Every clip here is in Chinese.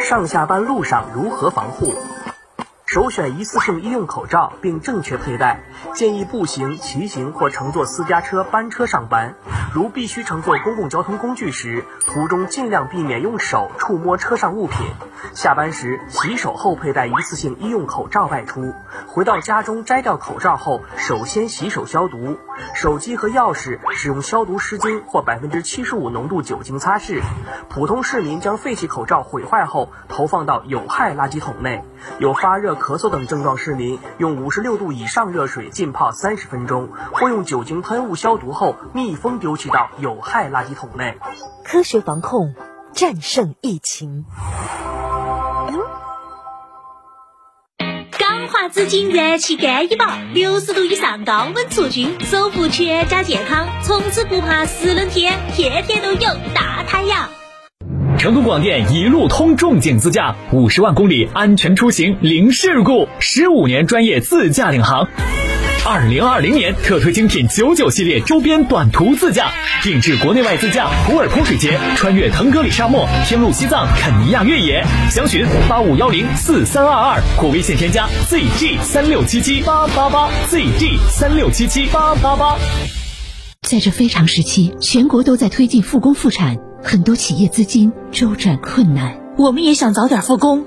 上下班路上如何防护？首选一次性医用口罩，并正确佩戴。建议步行、骑行或乘坐私家车、班车上班。如必须乘坐公共交通工具时，途中尽量避免用手触摸车上物品。下班时洗手后佩戴一次性医用口罩外出。回到家中摘掉口罩后，首先洗手消毒。手机和钥匙使用消毒湿巾或百分之七十五浓度酒精擦拭。普通市民将废弃口罩毁坏后投放到有害垃圾桶内。有发热。咳嗽等症状市民用五十六度以上热水浸泡三十分钟，或用酒精喷雾消毒后密封丢弃到有害垃圾桶内。科学防控，战胜疫情。钢化紫金燃气干衣宝，六十度以上高温除菌，守护全家健康，从此不怕湿冷天，天天都有大太阳。成都广电一路通重景自驾，五十万公里安全出行零事故，十五年专业自驾领航。二零二零年特推精品九九系列周边短途自驾，定制国内外自驾普洱泼水节，穿越腾格里沙漠，天路西藏，肯尼亚越野。详询八五幺零四三二二或微信添加 zg 三六七七八八八 zg 三六七七八八八。在这非常时期，全国都在推进复工复产。很多企业资金周转困难，我们也想早点复工，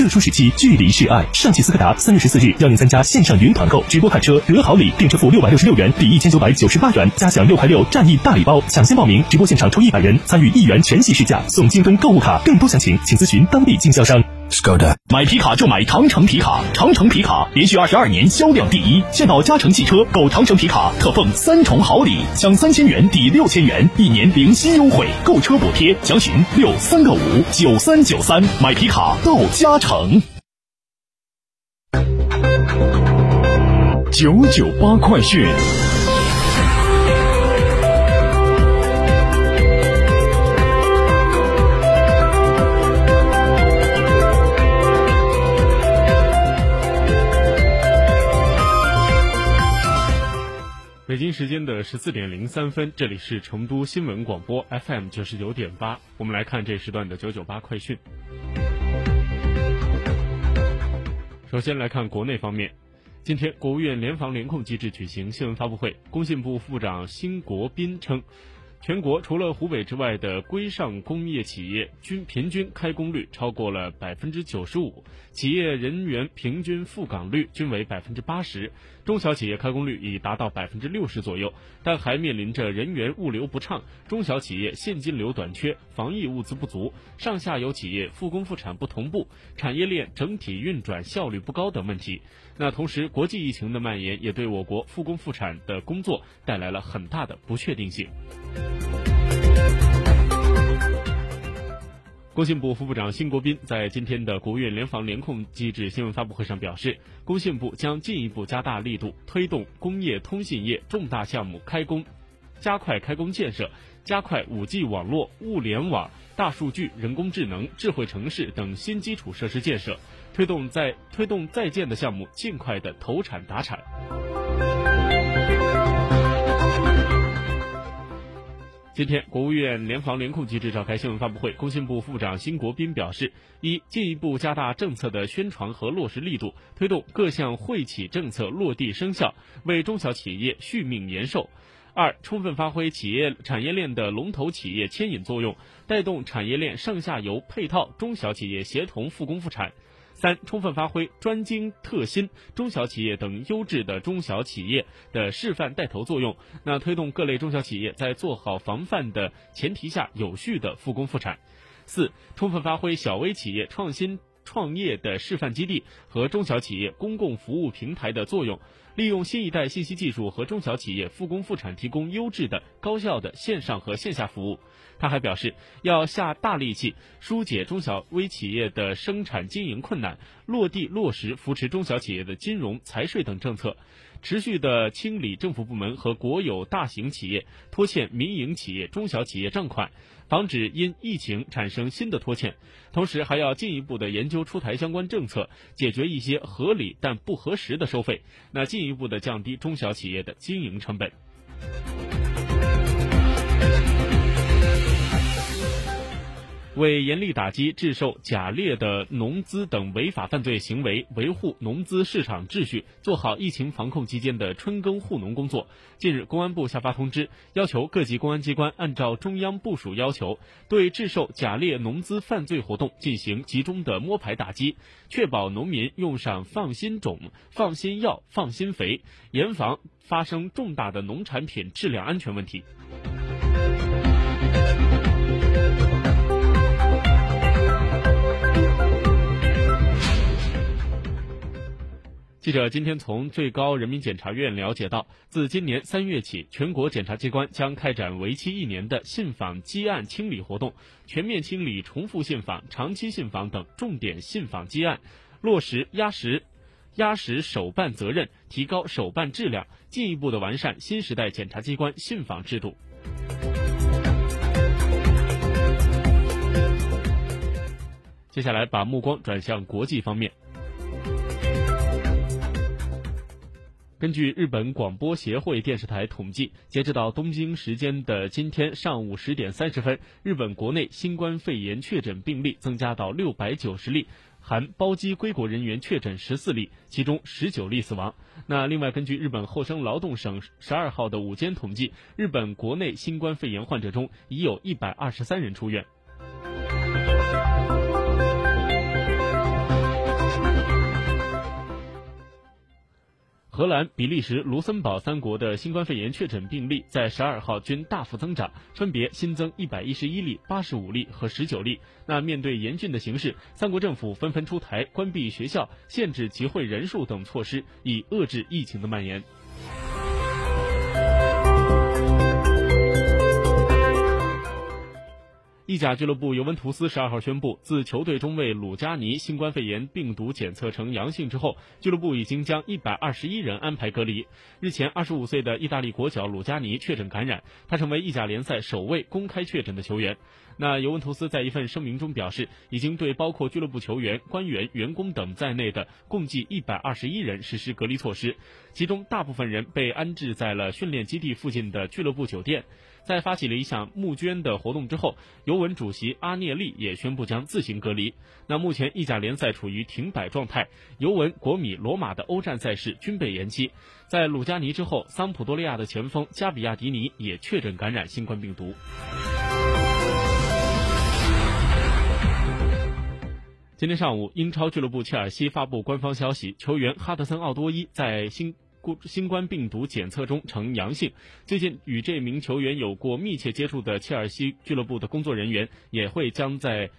特殊时期，距离是爱。上汽斯柯达三月十四日邀您参加线上云团购，直播看车得好礼，订车付六百六十六元抵一千九百九十八元，加享六块六战役大礼包，抢先报名，直播现场抽一百人参与一元全系试驾，送京东购物卡。更多详情请咨询当地经销商。Skoda 买皮卡就买长城皮卡，长城皮卡连续二十二年销量第一。现到嘉诚汽车购长城皮卡，特奉三重好礼，享三千元抵六千元，一年零息优惠，购车补贴。详询六三个五九三九三，买皮卡到嘉诚。九九八快讯。北京时间的十四点零三分，这里是成都新闻广播 FM 九十九点八，我们来看这时段的九九八快讯。首先来看国内方面，今天国务院联防联控机制举行新闻发布会，工信部副部长辛国斌称。全国除了湖北之外的规上工业企业均平均开工率超过了百分之九十五，企业人员平均赴岗率均为百分之八十，中小企业开工率已达到百分之六十左右，但还面临着人员物流不畅、中小企业现金流短缺、防疫物资不足、上下游企业复工复产不同步、产业链整体运转效率不高等问题。那同时，国际疫情的蔓延也对我国复工复产的工作带来了很大的不确定性。工信部副部长辛国斌在今天的国务院联防联控机制新闻发布会上表示，工信部将进一步加大力度，推动工业通信业重大项目开工，加快开工建设，加快五 G 网络、物联网、大数据、人工智能、智慧城市等新基础设施建设，推动在推动在建的项目尽快的投产达产。今天，国务院联防联控机制召开新闻发布会，工信部副部长辛国斌表示：一、进一步加大政策的宣传和落实力度，推动各项惠企政策落地生效，为中小企业续命延寿；二、充分发挥企业产业链的龙头企业牵引作用，带动产业链上下游配套中小企业协同复工复产。三、充分发挥专精特新中小企业等优质的中小企业的示范带头作用，那推动各类中小企业在做好防范的前提下，有序的复工复产。四、充分发挥小微企业创新。创业的示范基地和中小企业公共服务平台的作用，利用新一代信息技术和中小企业复工复产提供优质的、高效的线上和线下服务。他还表示，要下大力气疏解中小微企业的生产经营困难，落地落实扶持中小企业的金融、财税等政策，持续的清理政府部门和国有大型企业拖欠民营企业、中小企业账款。防止因疫情产生新的拖欠，同时还要进一步的研究出台相关政策，解决一些合理但不合时的收费，那进一步的降低中小企业的经营成本。为严厉打击制售假劣的农资等违法犯罪行为，维护农资市场秩序，做好疫情防控期间的春耕护农工作，近日，公安部下发通知，要求各级公安机关按照中央部署要求，对制售假劣农资犯罪活动进行集中的摸排打击，确保农民用上放心种、放心药、放心肥，严防发生重大的农产品质量安全问题。记者今天从最高人民检察院了解到，自今年三月起，全国检察机关将开展为期一年的信访积案清理活动，全面清理重复信访、长期信访等重点信访积案，落实压实、压实首办责任，提高首办质量，进一步的完善新时代检察机关信访制度。接下来，把目光转向国际方面。根据日本广播协会电视台统计，截止到东京时间的今天上午十点三十分，日本国内新冠肺炎确诊病例增加到六百九十例，含包机归国人员确诊十四例，其中十九例死亡。那另外，根据日本厚生劳动省十二号的午间统计，日本国内新冠肺炎患者中已有一百二十三人出院。荷兰、比利时、卢森堡三国的新冠肺炎确诊病例在十二号均大幅增长，分别新增一百一十一例、八十五例和十九例。那面对严峻的形势，三国政府纷纷出台关闭学校、限制集会人数等措施，以遏制疫情的蔓延。意甲俱乐部尤文图斯十二号宣布，自球队中卫鲁加尼新冠肺炎病毒检测呈阳性之后，俱乐部已经将一百二十一人安排隔离。日前，二十五岁的意大利国脚鲁加尼确诊感染，他成为意甲联赛首位公开确诊的球员。那尤文图斯在一份声明中表示，已经对包括俱乐部球员、官员、员工等在内的共计一百二十一人实施隔离措施，其中大部分人被安置在了训练基地附近的俱乐部酒店。在发起了一项募捐的活动之后，尤文主席阿涅利也宣布将自行隔离。那目前意甲联赛处于停摆状态，尤文、国米、罗马的欧战赛事均被延期。在鲁加尼之后，桑普多利亚的前锋加比亚迪尼也确诊感染新冠病毒。今天上午，英超俱乐部切尔西发布官方消息，球员哈德森·奥多伊在新。故新冠病毒检测中呈阳性。最近与这名球员有过密切接触的切尔西俱乐部的工作人员也会将在